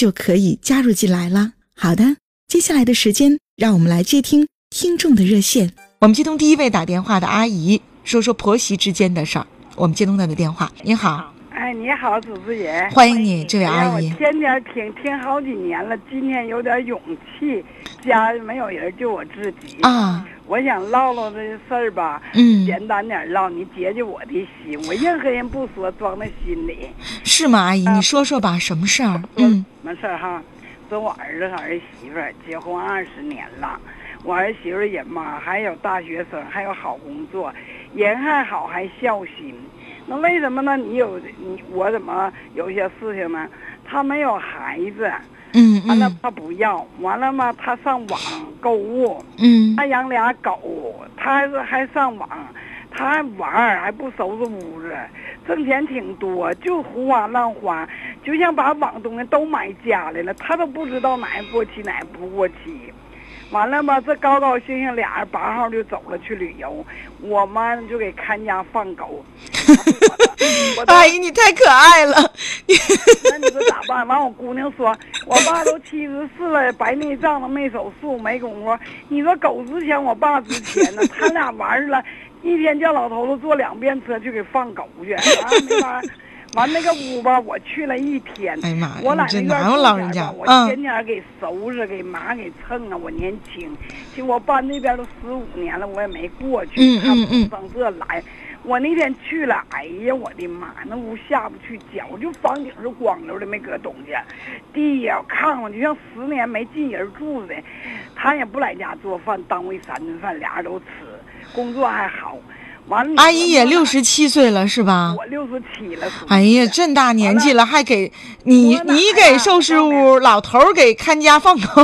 就可以加入进来了。好的，接下来的时间，让我们来接听听众的热线。我们接通第一位打电话的阿姨，说说婆媳之间的事儿。我们接通她的电话。您好，哎，你好，主持人，欢迎你，这位阿姨。我天天听听好几年了，今天有点勇气，家里没有人，就我自己啊。我想唠唠这事儿吧，嗯，简单点唠，你解解我的心。我任何人不说，装在心里。是吗，阿姨？你说说吧，什么事儿？嗯，什么事儿哈？说我儿子和儿媳妇结婚二十年了，我儿媳妇也嘛，还有大学生，还有好工作，人还好，还孝心。那为什么呢？你有你，我怎么有些事情呢？他没有孩子。嗯完了他不要，完了嘛他上网购物，嗯，他养俩狗，他还是还上网，他还玩还不收拾屋子，挣钱挺多，就胡花乱花，就像把网东西都买家里了，他都不知道哪过期哪不过期。完了吧，这高高兴兴俩人八号就走了去旅游，我妈就给看家放狗。阿姨，你太可爱了。那你说咋办？完，我姑娘说，我爸都七十四了，白内障了，没手术，没工夫。你说狗值钱，我爸值钱呢。他俩玩了一天，叫老头子坐两遍车去给放狗去。完没完？完那个屋吧，我去了一天。哎呀妈呀！我在那哪有老人家？我天天给收拾，给码，给蹭啊。我年轻，就我搬那边都十五年了，我也没过去。嗯嗯嗯。上这来。我那天去了，哎呀，我的妈！那屋下不去脚，就房顶是光溜的，没搁东西。地呀，炕上就像十年没进人住的。他也不来家做饭，单位三顿饭，俩人都吃，工作还好。完了，阿姨也六十七岁了，是吧？我六十七了。哎呀，这大年纪了，还给你你给收拾屋，老头给看家放狗。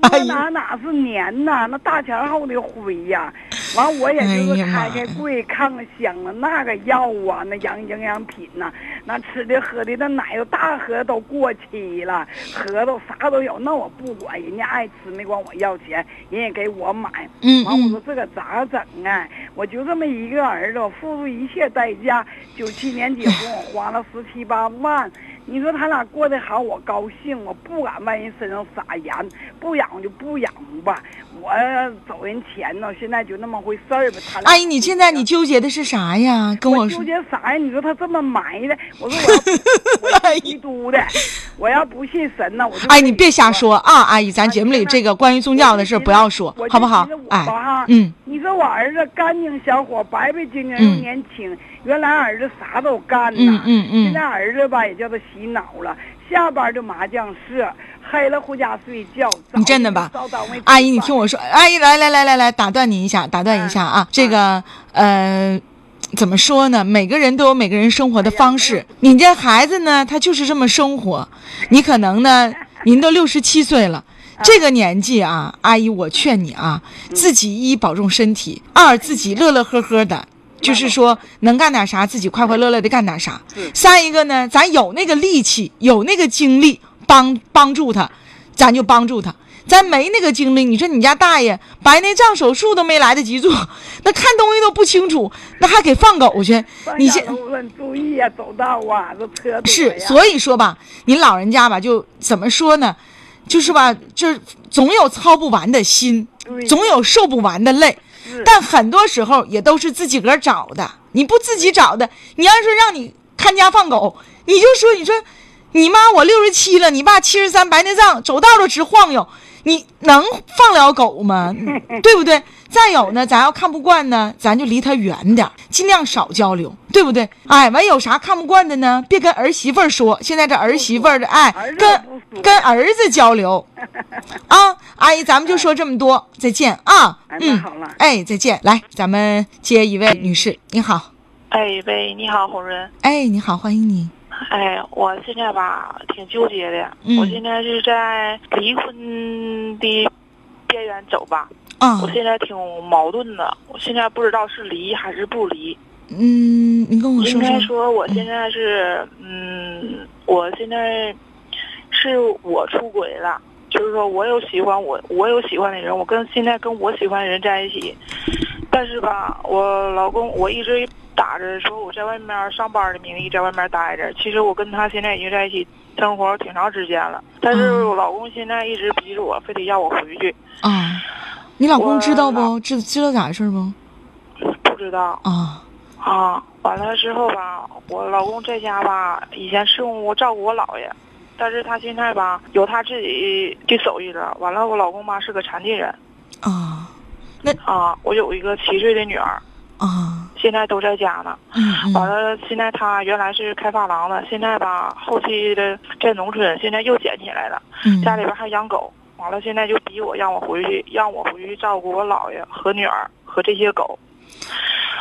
那哪哪是年呐？那大前后的灰呀！完，我也就是开开柜看看箱子，那个药啊，那养营养品呐，那吃的喝的那奶油大盒都过期了，核桃啥都有，那我不管，人家爱吃没管我要钱，人也给我买。嗯完，我说这个咋整啊？我就这么一个儿子，付出一切代价，九七年结婚，我花了十七八万。你说他俩过得好，我高兴，我不敢往人身上撒盐，不养就不养吧，我走人钱呢，现在就那么回事儿吧。阿姨，你现在你纠结的是啥呀？跟我我纠结啥呀？你说他这么埋的，我说我要 我基督的，我要不信神呢，我就哎，你别瞎说啊，阿姨，咱节目里这个关于宗教的事不要说，好不好？哎，嗯，你说我儿子干净小伙，白白净净又年轻。原来儿子啥都干呐，嗯嗯嗯。现在儿子吧也叫他洗脑了，下班就麻将室，黑了回家睡觉。你真的吧？阿姨，你听我说，阿姨来来来来来，打断你一下，打断一下啊。这个呃，怎么说呢？每个人都有每个人生活的方式。你这孩子呢，他就是这么生活。你可能呢，您都六十七岁了，这个年纪啊，阿姨，我劝你啊，自己一保重身体，二自己乐乐呵呵的。就是说，能干点啥，自己快快乐乐的干点啥。三一个呢，咱有那个力气，有那个精力帮帮助他，咱就帮助他。咱没那个精力，你说你家大爷白内障手术都没来得及做，那看东西都不清楚，那还给放狗去？你先注意啊，走道啊，这车是，所以说吧，您老人家吧，就怎么说呢？就是吧，就总有操不完的心，总有受不完的累。但很多时候也都是自己个儿找的，你不自己找的，你要是让你看家放狗，你就说，你说，你妈我六十七了，你爸七十三，白内障，走道都直晃悠，你能放了狗吗？对不对？再有呢，咱要看不惯呢，咱就离他远点，尽量少交流，对不对？哎，完有啥看不惯的呢？别跟儿媳妇儿说，现在这儿媳妇儿的哎，跟跟儿子交流 啊。阿姨，咱们就说这么多，再见啊。嗯，好了，哎，再见。来，咱们接一位女士，你好。哎喂，你好，红润。哎，你好，欢迎你。哎，我现在吧挺纠结的，我现在是在离婚的边缘走吧。啊，我现在挺矛盾的，我现在不知道是离还是不离。嗯，你跟我说说。应该说我现在是，嗯，我现在是我出轨了，就是说我有喜欢我，我有喜欢的人，我跟现在跟我喜欢的人在一起，但是吧，我老公我一直。打着说我在外面上班的名义在外面待着，其实我跟他现在已经在一起生活挺长时间了。但是我老公现在一直逼着我，非得要我回去。啊，你老公知道不？知知道咋回事不？不知道。啊啊！完了之后吧，我老公在家吧，以前伺候我照顾我姥爷，但是他现在吧有他自己的手艺了。完了，我老公吧是个残疾人。啊，那啊，我有一个七岁的女儿。啊，现在都在家呢。嗯完了，现在他原来是开发廊的，现在吧，后期的在农村，现在又捡起来了。嗯。家里边还养狗，完了现在就逼我让我回去，让我回去照顾我姥爷和女儿和这些狗。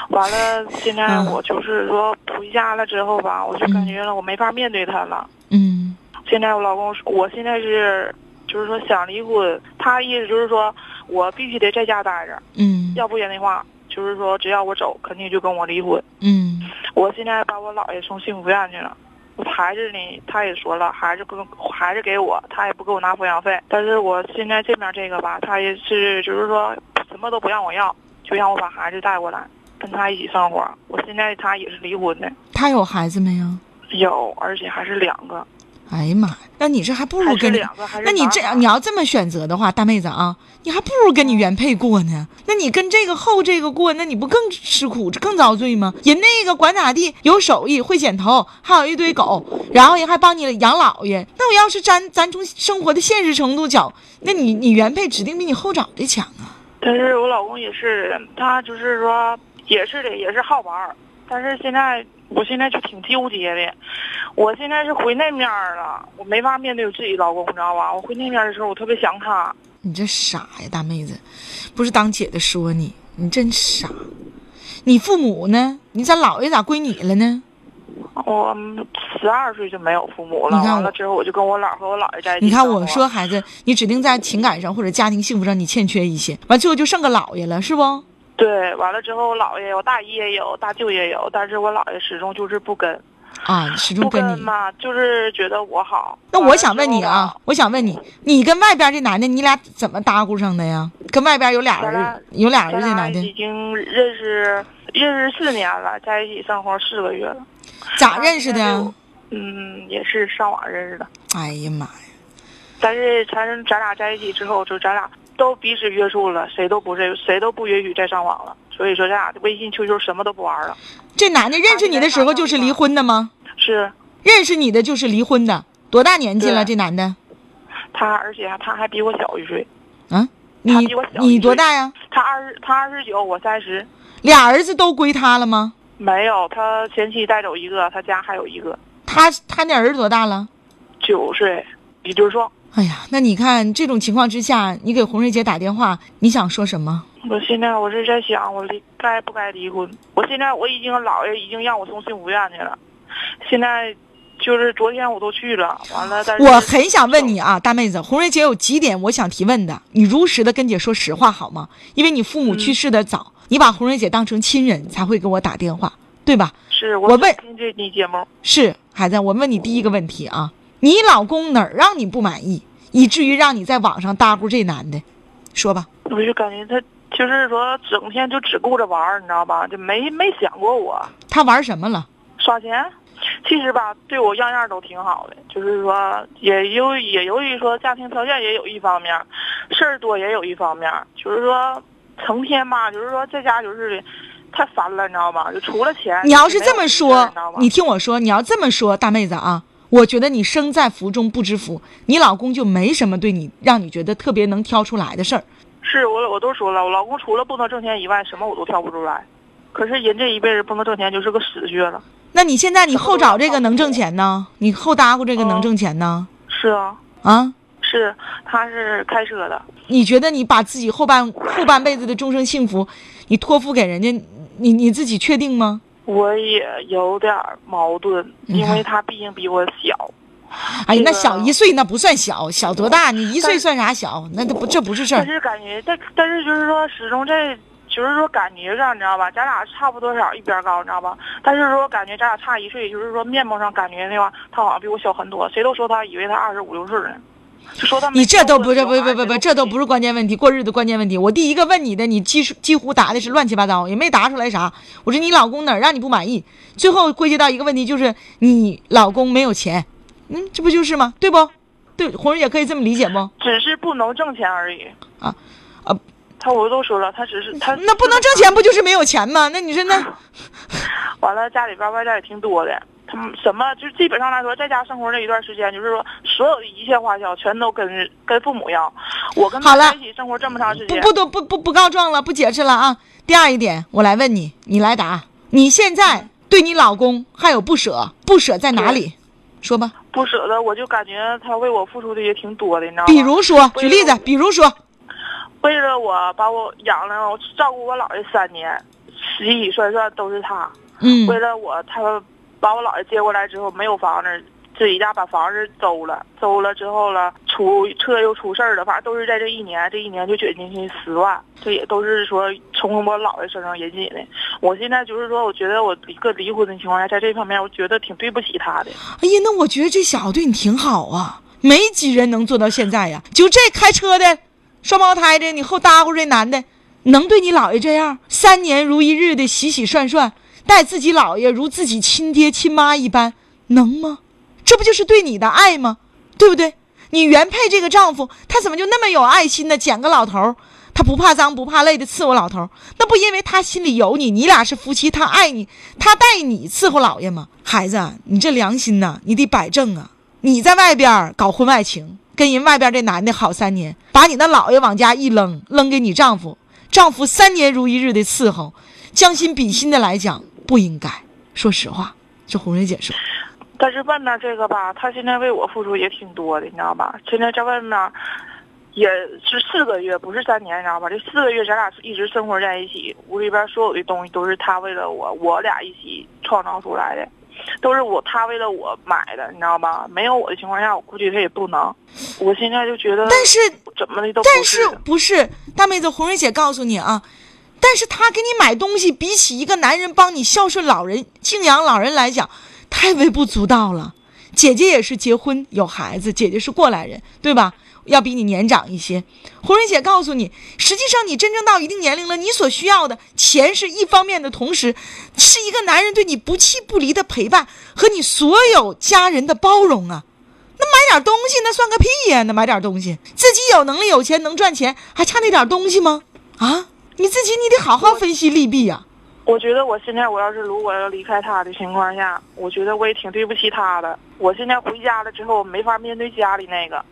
完了，现在我就是说回家了之后吧，我就感觉了我没法面对他了。嗯。现在我老公，我现在是就是说想离婚，他意思就是说我必须得在家待着。嗯。要不然的话。就是说，只要我走，肯定就跟我离婚。嗯，我现在把我姥爷送幸福院去了，孩子呢，他也说了，孩子跟孩子给我，他也不给我拿抚养费。但是我现在这边这个吧，他也是就是说什么都不让我要，就让我把孩子带过来跟他一起生活。我现在他也是离婚的，他有孩子没有？有，而且还是两个。哎呀妈呀！那你这还不如跟你，那你这样你要这么选择的话，大妹子啊，你还不如跟你原配过呢。那你跟这个后这个过，那你不更吃苦，更遭罪吗？人那个管咋地，有手艺，会剪头，还有一堆狗，然后人还帮你养老爷。那我要是咱咱从生活的现实程度讲，那你你原配指定比你后找的强啊。但是我老公也是，他就是说也是的，也是好玩儿，但是现在。我现在就挺纠结的，我现在是回那面了，我没法面对我自己老公，你知道吧？我回那面的时候，我特别想他。你这傻呀，大妹子，不是当姐的说你，你真傻。你父母呢？你咋姥爷咋归你了呢？我十二岁就没有父母了，完了之后我就跟我姥和我姥爷在一起。你看我说孩子，你指定在情感上或者家庭幸福上你欠缺一些，完最后就剩个姥爷了，是不？对，完了之后，我姥爷、我大姨也有，大舅也有，但是我姥爷始终就是不跟，啊，始终跟你嘛，就是觉得我好。那我想问你啊，我想问你，你跟外边这男的，你俩怎么搭咕上的呀？跟外边有俩人，有俩人这男的。已经认识认识四年了，在一起生活四个月了。咋认识的？嗯，也是上网认识的。哎呀妈呀！但是咱咱俩在一起之后，就咱俩。都彼此约束了，谁都不是，谁都不允许再上网了。所以说，咱俩的微信、QQ 什么都不玩了。这男的认识你的时候就是离婚的吗？是，认识你的就是离婚的。多大年纪了？这男的？他而且他还比我小一岁。啊？你你多大呀？他二十，他二十九，我三十。俩儿子都归他了吗？没有，他前妻带走一个，他家还有一个。他他那儿子多大了？九岁，也就是说。哎呀，那你看这种情况之下，你给红瑞姐打电话，你想说什么？我现在我是在想，我离该不该离婚？我现在我已经姥爷已经让我送幸福院去了，现在就是昨天我都去了，完了。但是我很想问你啊，大妹子，红瑞姐有几点我想提问的，你如实的跟姐说实话好吗？因为你父母去世的早，你把红瑞姐当成亲人才会给我打电话，对吧？是我问听这期节目是孩子，我问你第一个问题啊。你老公哪儿让你不满意，以至于让你在网上搭咕这男的？说吧。我就感觉他就是说整天就只顾着玩你知道吧？就没没想过我。他玩什么了？耍钱。其实吧，对我样样都挺好的。就是说，也由也由于说家庭条件也有一方面，事儿多也有一方面。就是说，成天吧，就是说在家就是的，太烦了，你知道吧？就除了钱。你要是这么说，你听我说，你要这么说，大妹子啊。我觉得你生在福中不知福，你老公就没什么对你让你觉得特别能挑出来的事儿。是我我都说了，我老公除了不能挣钱以外，什么我都挑不出来。可是人这一辈子不能挣钱就是个死穴了。那你现在你后找这个能挣钱呢？你后搭过这个能挣钱呢？是啊，啊，是他是开车的，你觉得你把自己后半后半辈子的终生幸福，你托付给人家，你你自己确定吗？我也有点儿矛盾，因为他毕竟比我小。哎呀，那小一岁那不算小，小多大？你一岁算啥小？那都不这不是事儿但儿。是感觉，但但是就是说，始终在，就是说感觉上，你知道吧？咱俩差不多少一边高，你知道吧？但是说感觉咱俩差一岁，就是说面貌上感觉的话，他好像比我小很多。谁都说他以为他二十五六岁呢，你这都不是不不不不，这都不是关键问题，过日子关键问题。我第一个问你的，你几乎几乎答的是乱七八糟，也没答出来啥。我说你老公哪儿让你不满意？最后归结到一个问题，就是你老公没有钱。嗯，这不就是吗？对不？对，红人也可以这么理解不？只是不能挣钱而已。啊啊！他我都说了，他只是他那不能挣钱，不就是没有钱吗？那你说那 完了，家里边外债也挺多的。他们什么就是基本上来说，在家生活那一段时间，就是说所有的一切花销全都跟跟父母要。我跟他在一起生活这么长时间，不多不不不告状了，不解释了啊。第二一点，我来问你，你来答。你现在对你老公还有不舍，不舍在哪里？说吧。不舍得，我就感觉他为我付出的也挺多的，你知道吗？比如说，举例子，比如说，为了我把我养了，我照顾我姥爷三年，洗洗涮涮都是他。嗯为了我，他把我姥爷接过来之后，没有房子，自己家把房子租了，租了之后了，出车又出事儿了，反正都是在这一年，这一年就卷进去十万，这也都是说从我姥爷身上引起的。我现在就是说，我觉得我一个离婚的情况下，在这方面，我觉得挺对不起他的。哎呀，那我觉得这小子对你挺好啊，没几人能做到现在呀。就这开车的，双胞胎的，你后搭伙这男的，能对你姥爷这样，三年如一日的洗洗涮涮，待自己姥爷如自己亲爹亲妈一般，能吗？这不就是对你的爱吗？对不对？你原配这个丈夫，他怎么就那么有爱心呢？捡个老头儿，他不怕脏不怕累的伺候老头儿，那不因为他心里有你，你俩是夫妻，他爱你，他带你伺候老爷吗？孩子，你这良心呐、你得摆正啊！你在外边搞婚外情，跟人外边这男的好三年，把你那老爷往家一扔，扔给你丈夫，丈夫三年如一日的伺候，将心比心的来讲，不应该。说实话，这红瑞姐说，但是外面这个吧，他现在为我付出也挺多的，你知道吧？现在在外面也是四个月，不是三年，你知道吧？这四个月咱俩一直生活在一起，屋里边所有的东西都是他为了我，我俩一起创造出来的，都是我他为了我买的，你知道吧？没有我的情况下，我估计他也不能。我现在就觉得，但是怎么的都不但是是不是大妹子红瑞姐告诉你啊，但是他给你买东西，比起一个男人帮你孝顺老人、敬仰老人来讲，太微不足道了。姐姐也是结婚有孩子，姐姐是过来人，对吧？要比你年长一些。红瑞姐告诉你，实际上你真正到一定年龄了，你所需要的钱是一方面的同时，是一个男人对你不弃不离的陪伴和你所有家人的包容啊。那买点东西那算个屁呀！那买点东西，自己有能力有钱能赚钱，还差那点东西吗？啊，你自己你得好好分析利弊呀、我觉得我现在我要是如果要离开他的情况下，我觉得我也挺对不起他的。我现在回家了之后，没法面对家里那个，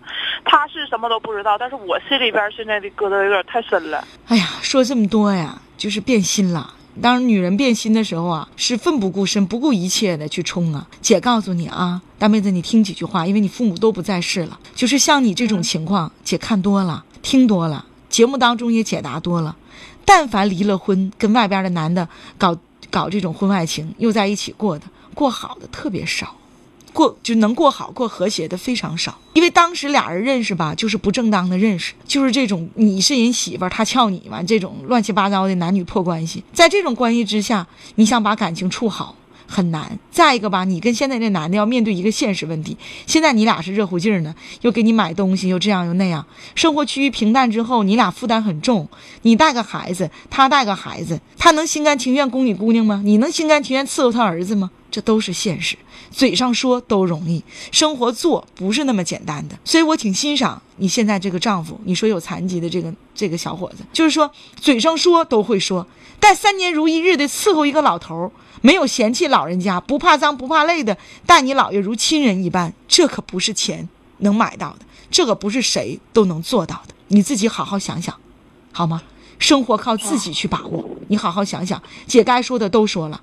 他是什么都不知道，但是我心里边现在的疙瘩有点太深了。哎呀，说这么多呀，就是变心了。当女人变心的时候啊，是奋不顾身、不顾一切的去冲啊。姐告诉你啊，大妹子，你听几句话，因为你父母都不在世了。就是像你这种情况，姐看多了，听多了，节目当中也解答多了。但凡离了婚，跟外边的男的搞搞这种婚外情，又在一起过的，过好的特别少。过就能过好、过和谐的非常少，因为当时俩人认识吧，就是不正当的认识，就是这种你是人媳妇，他撬你完这种乱七八糟的男女破关系，在这种关系之下，你想把感情处好很难。再一个吧，你跟现在这男的要面对一个现实问题，现在你俩是热乎劲儿呢，又给你买东西，又这样又那样，生活趋于平淡之后，你俩负担很重，你带个孩子，他带个孩子，他能心甘情愿供你姑娘吗？你能心甘情愿伺候他儿子吗？这都是现实。嘴上说都容易，生活做不是那么简单的。所以我挺欣赏你现在这个丈夫，你说有残疾的这个这个小伙子，就是说嘴上说都会说，但三年如一日的伺候一个老头儿，没有嫌弃老人家，不怕脏不怕累的待你姥爷如亲人一般，这可不是钱能买到的，这可不是谁都能做到的。你自己好好想想，好吗？生活靠自己去把握。你好好想想，姐该说的都说了。